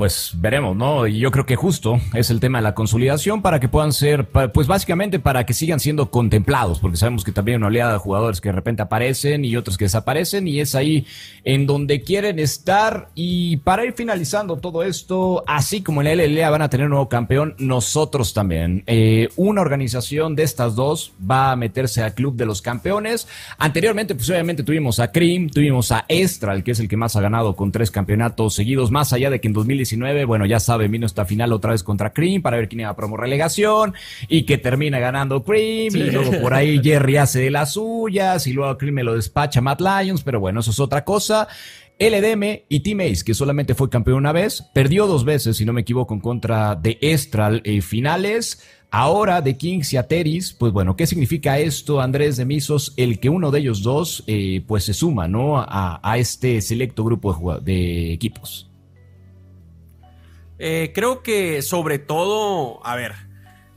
Pues veremos, ¿no? Y yo creo que justo es el tema de la consolidación para que puedan ser, pues básicamente para que sigan siendo contemplados, porque sabemos que también hay una oleada de jugadores que de repente aparecen y otros que desaparecen y es ahí en donde quieren estar. Y para ir finalizando todo esto, así como en la LLA van a tener un nuevo campeón, nosotros también. Eh, una organización de estas dos va a meterse al club de los campeones. Anteriormente, pues obviamente tuvimos a Cream, tuvimos a Estral, que es el que más ha ganado con tres campeonatos seguidos, más allá de que en 2019, bueno, ya saben, vino esta final otra vez contra Cream para ver quién iba a promo relegación y que termina ganando Cream y luego por ahí Jerry hace de las suyas y luego Cream me lo despacha Matt Lions, pero bueno, eso es otra cosa. LDM y Team Ace, que solamente fue campeón una vez, perdió dos veces, si no me equivoco, en contra de Estral eh, finales. Ahora de Kings y Ateris, pues bueno, ¿qué significa esto, Andrés de Misos? El que uno de ellos dos, eh, pues se suma, ¿no? A, a este selecto grupo de equipos. Eh, creo que sobre todo, a ver,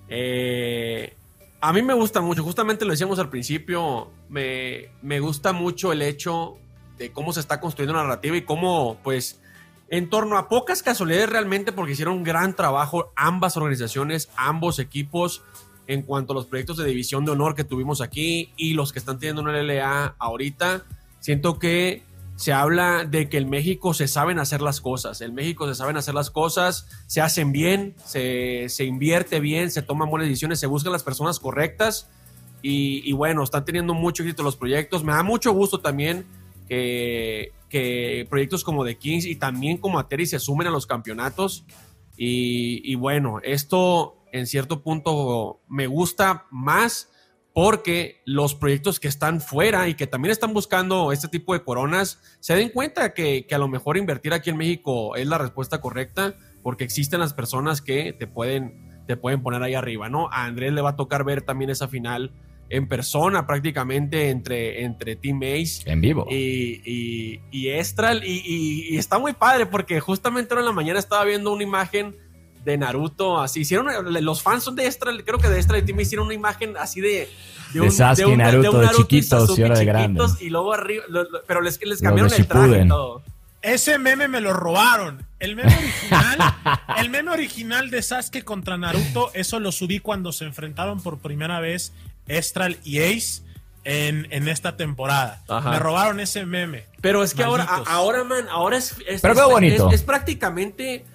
eh, a mí me gusta mucho, justamente lo decíamos al principio, me, me gusta mucho el hecho de cómo se está construyendo la narrativa y cómo, pues, en torno a pocas casualidades realmente, porque hicieron un gran trabajo ambas organizaciones, ambos equipos, en cuanto a los proyectos de división de honor que tuvimos aquí y los que están teniendo una LLA ahorita, siento que se habla de que en México se saben hacer las cosas. En México se saben hacer las cosas, se hacen bien, se, se invierte bien, se toman buenas decisiones, se buscan las personas correctas. Y, bueno, están teniendo mucho éxito los proyectos. Me da mucho gusto también que, proyectos como The Kings y también como Ateri se sumen a los campeonatos. Y bueno, esto en cierto punto me gusta más porque los proyectos que están fuera y que también están buscando este tipo de coronas se den cuenta que, que a lo mejor invertir aquí en México es la respuesta correcta porque existen las personas que te pueden, te pueden poner ahí arriba, ¿no? A Andrés le va a tocar ver también esa final en persona prácticamente entre, entre Team Ace. En vivo. Y, y, y Estral. Y, y, está muy padre porque justamente ahora en la mañana estaba viendo una imagen de Naruto. Así hicieron. Los fans son de Estral. Creo que de Estral y Team Ace hicieron una imagen así de. De, un, de, un, Naruto, de, un Naruto, de chiquitos y, ahora de grandes. Y luego arriba. Lo, lo, pero les, les cambiaron el traje y todo. Ese meme me lo robaron. El meme original, el meme original de Sasuke contra Naruto, eso lo subí cuando se enfrentaron por primera vez Estral y Ace en, en esta temporada. Ajá. Me robaron ese meme. Pero es que ahora, ahora, man, ahora es, es, Pero es, bonito. Es, es, prácticamente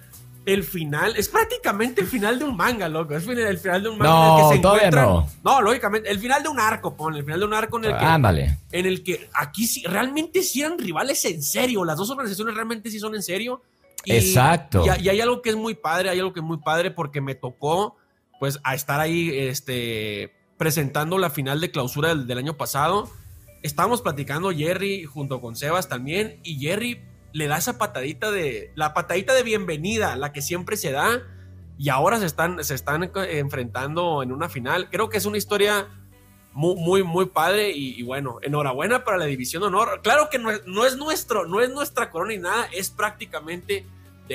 el final, es prácticamente el final de un manga, loco. Es el final de un manga no, en el que se encuentran. no. No, lógicamente, el final de un arco, pon, el final de un arco en el que. Ándale. En el que aquí sí, realmente sí eran rivales en serio. Las dos organizaciones realmente sí son en serio. Y, Exacto. Y, y hay algo que es muy padre, hay algo que es muy padre porque me tocó, pues, a estar ahí, este presentando la final de clausura del, del, año pasado. Estábamos platicando Jerry junto con Sebas también y Jerry le da esa patadita de la patadita de bienvenida, la que siempre se da y ahora se están se están enfrentando en una final. Creo que es una historia muy muy muy padre y, y bueno, enhorabuena para la división de honor. Claro que no es, no es nuestro, no es nuestra corona ni nada, es prácticamente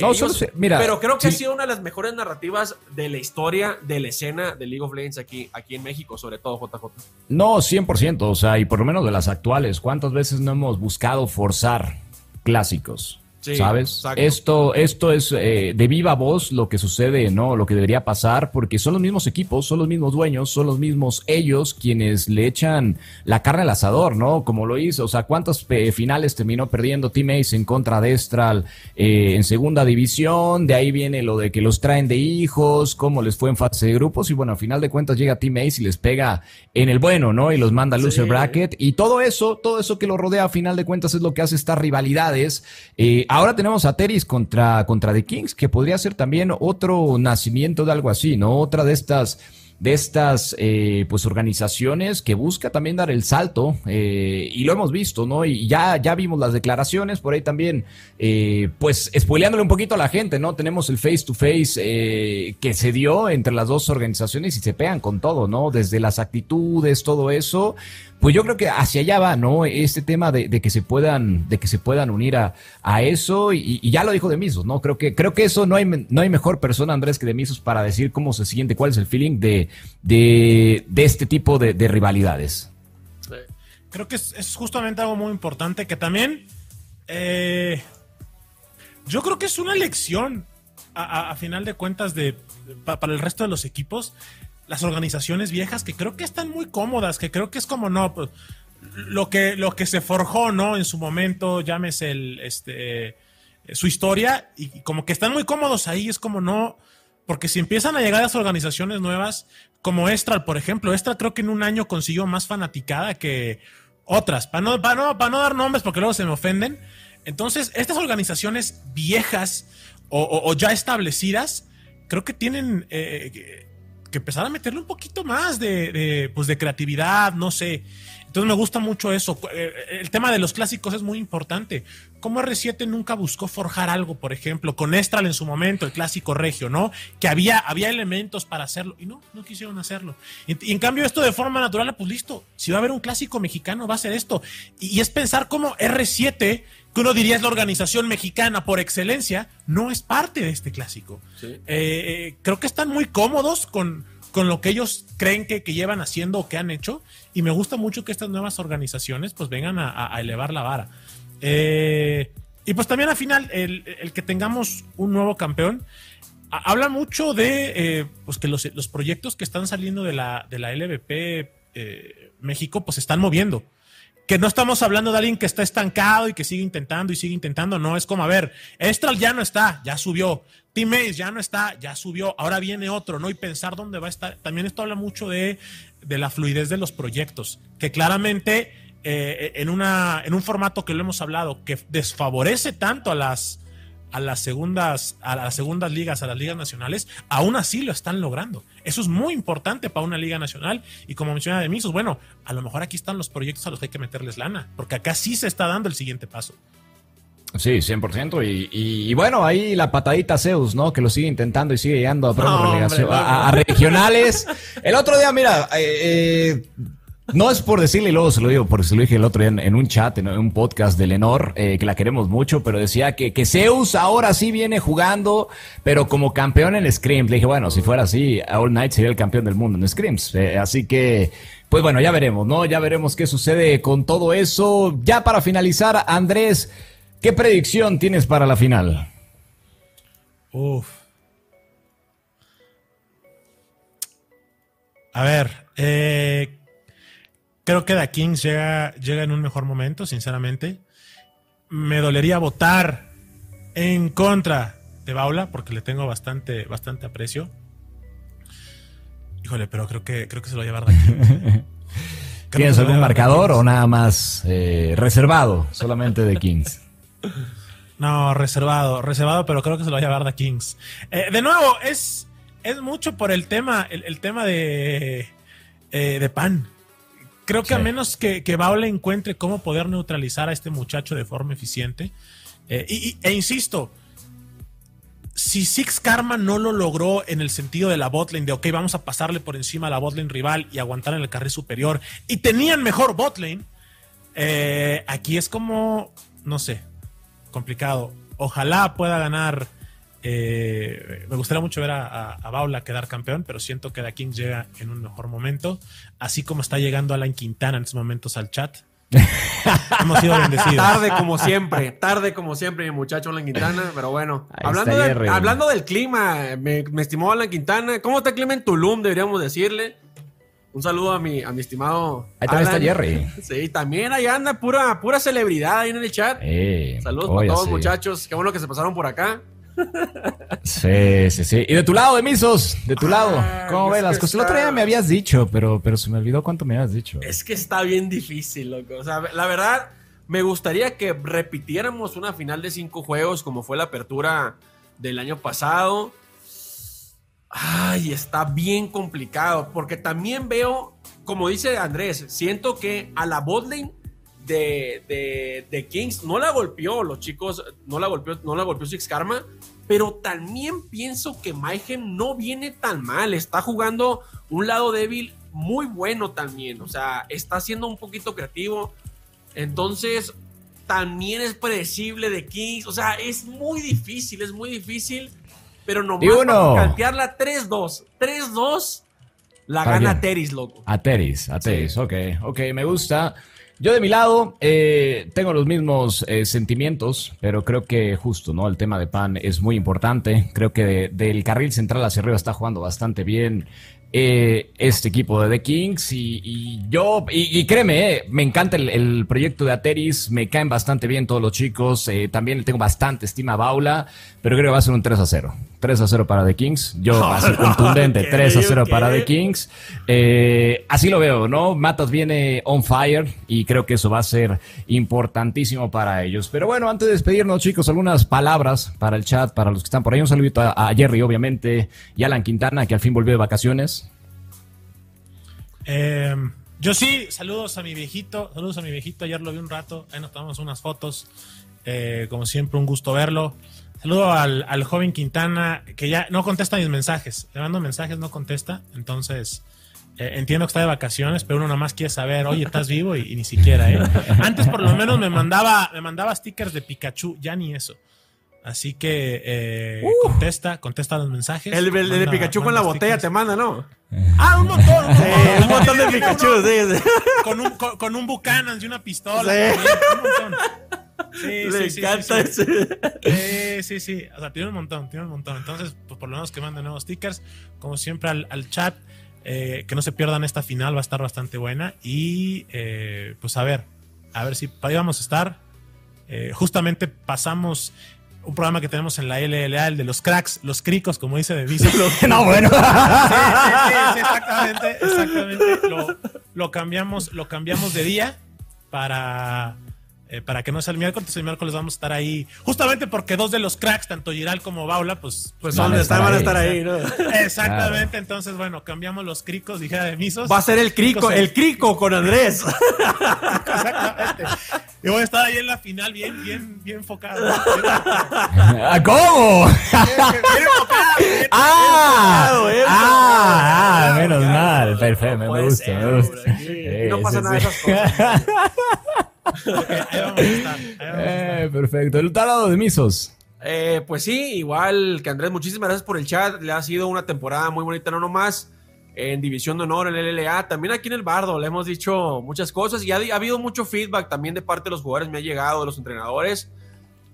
no, ellos, mira, pero creo que sí. ha sido una de las mejores narrativas de la historia de la escena de League of Legends aquí, aquí en México, sobre todo JJ. No, 100%, o sea, y por lo menos de las actuales, ¿cuántas veces no hemos buscado forzar clásicos? Sí, ¿Sabes? Exacto. Esto, esto es eh, de viva voz lo que sucede, ¿no? Lo que debería pasar, porque son los mismos equipos, son los mismos dueños, son los mismos ellos quienes le echan la carne al asador, ¿no? Como lo hizo. O sea, ¿cuántos eh, finales terminó perdiendo Team Ace en contra de Estral eh, en segunda división? De ahí viene lo de que los traen de hijos, cómo les fue en fase de grupos. Y bueno, a final de cuentas llega Team Ace y les pega en el bueno, ¿no? Y los manda a loser sí. bracket. Y todo eso, todo eso que lo rodea a final de cuentas es lo que hace estas rivalidades. Eh, Ahora tenemos a Teris contra, contra The Kings, que podría ser también otro nacimiento de algo así, ¿no? Otra de estas de estas eh, pues organizaciones que busca también dar el salto eh, y lo hemos visto, ¿no? Y ya, ya vimos las declaraciones, por ahí también, eh, pues spoileándole un poquito a la gente, ¿no? Tenemos el face to face que se dio entre las dos organizaciones y se pegan con todo, ¿no? Desde las actitudes, todo eso, pues yo creo que hacia allá va, ¿no? Este tema de, de que se puedan, de que se puedan unir a, a eso, y, ya lo dijo Demisos, ¿no? Creo que, creo que eso no hay, no hay mejor persona, Andrés, que Demisos para decir cómo se siente, cuál es el feeling de, de, de este tipo de, de rivalidades. Creo que es, es, justamente algo muy importante que también eh, yo creo que es una lección a, a, final de cuentas de, pa, para el resto de los equipos las organizaciones viejas que creo que están muy cómodas, que creo que es como no, pues, lo que, lo que se forjó, ¿no? En su momento, llámese el, este, su historia, y, como que están muy cómodos ahí, es como no, porque si empiezan a llegar las organizaciones nuevas, como Estral, por ejemplo, Estral creo que en un año consiguió más fanaticada que otras, para no, para no, no dar nombres porque luego se me ofenden. Entonces, estas organizaciones viejas o, ya establecidas, creo que tienen eh, que empezar a meterle un poquito más de, de, pues de creatividad, no sé. Entonces me gusta mucho eso. El tema de los clásicos es muy importante. Como R7 nunca buscó forjar algo, por ejemplo, con Estral en su momento, el clásico regio, ¿no? Que había, había elementos para hacerlo y no, no quisieron hacerlo. Y, en cambio esto de forma natural, pues listo, si va a haber un clásico mexicano va a ser esto. Y, y es pensar cómo R7 que uno diría es la organización mexicana por excelencia, no es parte de este clásico. Sí. Eh, creo que están muy cómodos con, con lo que ellos creen que, que, llevan haciendo o que han hecho, y me gusta mucho que estas nuevas organizaciones pues vengan a, elevar la vara. Eh, y pues también al final, el, el, que tengamos un nuevo campeón, habla mucho de eh, pues que los, los, proyectos que están saliendo de la, de la LVP eh, México pues se están moviendo que no estamos hablando de alguien que está estancado y que sigue intentando y sigue intentando, no, es como, a ver, Estral ya no está, ya subió, Team Ace ya no está, ya subió, ahora viene otro, ¿no? Y pensar dónde va a estar. También esto habla mucho de, de la fluidez de los proyectos, que claramente eh, en, una, en un formato que lo hemos hablado, que desfavorece tanto a las, a las segundas, a las segundas ligas, a las ligas nacionales, aún así lo están logrando. Eso es muy importante para una liga nacional. Y como menciona Demisos, bueno, a lo mejor aquí están los proyectos a los que hay que meterles lana, porque acá sí se está dando el siguiente paso. Sí, 100%. Y, y, y, bueno, ahí la patadita Zeus, ¿no? Que lo sigue intentando y sigue llegando a, no, relegación, hombre, a, a regionales. el otro día, mira, eh, eh, No es por decirle, y luego se lo digo, porque se lo dije el otro día en, un chat, en, un podcast de Lenor, eh, que la queremos mucho, pero decía que, que Zeus ahora sí viene jugando, pero como campeón en Screams. Le dije, bueno, si fuera así, All Night sería el campeón del mundo en Screams. Eh, así que, pues bueno, ya veremos, ¿no? Ya veremos qué sucede con todo eso. Ya para finalizar, Andrés, ¿qué predicción tienes para la final? Uf. A ver, eh, Creo que Da Kings llega, llega en un mejor momento, sinceramente. Me dolería votar en contra de Baula porque le tengo bastante, bastante aprecio. Híjole, pero creo que, creo que se lo va a llevar Da Kings. ¿Tienes algún marcador o nada más eh, reservado solamente de Kings? No, reservado, reservado, pero creo que se lo va a llevar Da Kings. Eh, de nuevo, es, es mucho por el tema, el, tema de, eh, de Pan. Creo que a menos que, que Baule encuentre cómo poder neutralizar a este muchacho de forma eficiente. Eh, y, e insisto, si Six Karma no lo logró en el sentido de la botlane, de ok, vamos a pasarle por encima a la botlane rival y aguantar en el carril superior, y tenían mejor botlane, eh, aquí es como, no sé, complicado. Ojalá pueda ganar eh, me gustaría mucho ver a, a, Baula quedar campeón, pero siento que Da King llega en un mejor momento, así como está llegando Alan Quintana en estos momentos al chat. Hemos sido bendecidos. Tarde como siempre, tarde como siempre, mi muchacho Alan Quintana, pero bueno. Hablando, hablando, del clima, me, estimó Alan Quintana. ¿Cómo está el clima en Tulum? Deberíamos decirle. Un saludo a mi, a mi estimado. Ahí también está Jerry. Sí, también ahí anda pura, pura celebridad ahí en el chat. Eh, Saludos a todos, muchachos. Qué bueno que se pasaron por acá. Sí, sí, sí. Y de tu lado, de Misos, de tu lado, ah, ¿cómo ves las cosas? El otro día me habías dicho, pero, pero se me olvidó cuánto me habías dicho. Es que está bien difícil, loco. O sea, la verdad, me gustaría que repitiéramos una final de cinco juegos como fue la apertura del año pasado. Ay, está bien complicado, porque también veo, como dice Andrés, siento que a la botlane de, de, Kings no la golpeó, los chicos, no la golpeó, no la golpeó Six Karma, pero también pienso que Mayhem no viene tan mal, está jugando un lado débil muy bueno también, o sea, está siendo un poquito creativo, entonces también es predecible de Kings, o sea, es muy difícil, es muy difícil, pero nomás para cantearla 3-2, 3-2 la gana Teris, loco. A Teris, a Teris, ok, ok, me gusta. Yo de mi lado eh, tengo los mismos eh, sentimientos, pero creo que justo, ¿no? El tema de Pan es muy importante. Creo que del carril central hacia arriba está jugando bastante bien eh, este equipo de The Kings y, yo, y, créeme, eh, me encanta el, proyecto de Ateris, me caen bastante bien todos los chicos, eh, también le tengo bastante estima a Baula, pero creo que va a ser un 3 a 0. 3 a 0 para The Kings, yo va a ser contundente, 3 a 0 para The Kings. así lo veo, ¿no? Matas viene on fire y creo que eso va a ser importantísimo para ellos. Pero bueno, antes de despedirnos, chicos, algunas palabras para el chat, para los que están por ahí. Un saludito a, a Jerry, obviamente, y a Alan Quintana, que al fin volvió de vacaciones. Eh, yo sí, saludos a mi viejito, saludos a mi viejito, ayer lo vi un rato, ahí nos tomamos unas fotos, eh, como siempre un gusto verlo. Saludo al, joven Quintana, que ya no contesta mis mensajes, le mando mensajes, no contesta, entonces eh, entiendo que está de vacaciones, pero uno nada más quiere saber, oye, ¿estás vivo? Y, ni siquiera, ¿eh? Antes por lo menos me mandaba, me mandaba stickers de Pikachu, ya ni eso. Así que eh, contesta, contesta los mensajes. El, de Pikachu con la botella te manda, ¿no? Ah, un montón. Un montón, de Pikachu, sí, Con un, con, un Buchanan y una pistola. Sí. un montón. Sí, Le sí, encanta sí, ese. Sí, sí, O sea, tiene un montón, tiene un montón. Entonces, pues por lo menos que manden nuevos stickers. Como siempre, al, al chat. Eh, que no se pierdan esta final, va a estar bastante buena. Y eh, pues a ver, a ver si ahí vamos a estar. Eh, justamente pasamos un programa que tenemos en la LLA, el de los cracks, los cricos, como dice de no, bueno. Sí, exactamente, exactamente. Lo, cambiamos, lo cambiamos de día para, eh, para que no sea el miércoles. El miércoles vamos a estar ahí, justamente porque dos de los cracks, tanto Giral como Baula, pues, pues van, a estar, van a estar ahí, ¿no? Exactamente. Entonces, bueno, cambiamos los cricos, dijera de misos. Va a ser el crico, el crico con Andrés. exactamente. Y voy a estar ahí en la final bien, bien, bien enfocado. ¿Ah, ¿Cómo? Bien enfocado. bien- ah, bien ah, ah, enfocado, menos mal, no perfecto, me, gusta, ser, me gusta. no pasa sí, nada de sí. esas cosas. Ok, ahí vamos a estar. ahí vamos a estar. Eh, perfecto. El talado de Misos. Eh, pues sí, igual que Andrés, muchísimas gracias por el chat. Le ha sido una temporada muy bonita, no nomás en División de Honor, en el LLA, también aquí en el Bardo. Le hemos dicho muchas cosas y ha, ha habido mucho feedback también de parte de los jugadores. Me ha llegado de los entrenadores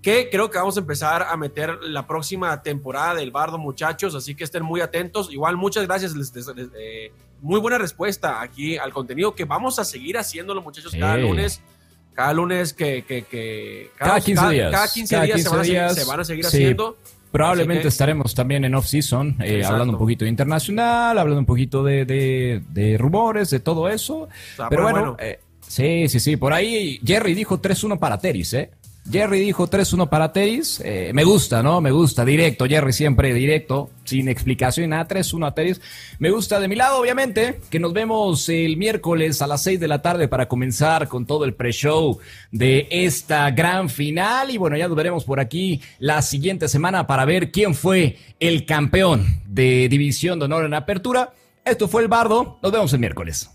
que creo que vamos a empezar a meter la próxima temporada del Bardo, muchachos. Así que estén muy atentos. Igual, muchas gracias. les- les- les- eh, muy buena respuesta aquí al contenido que vamos a seguir haciéndolo, muchachos, cada lunes. Cada lunes que, que, que- Cada 15 días. Cada 15 Cada días, 15 se, van a seguir, días, se van a seguir sí. haciendo. Probablemente que- estaremos también en off-season, eh, hablando un poquito de internacional, hablando un poquito de, de- de rumores, de todo eso. Pero pero bueno, bueno. eh, sí, sí, sí. Por ahí Jerry dijo 3-1 para Teris, ¿eh? Jerry dijo 3-1 para Teris. Eh, me gusta, ¿no? Me gusta. Directo, Jerry siempre directo, sin explicación, nada. 3-1 a Teris. Me gusta de mi lado, obviamente, que nos vemos el miércoles a las 6 de la tarde para comenzar con todo el pre-show de esta gran final. Y bueno, ya nos veremos por aquí la siguiente semana para ver quién fue el campeón de División de Honor en Apertura. Esto fue el Bardo. Nos vemos el miércoles.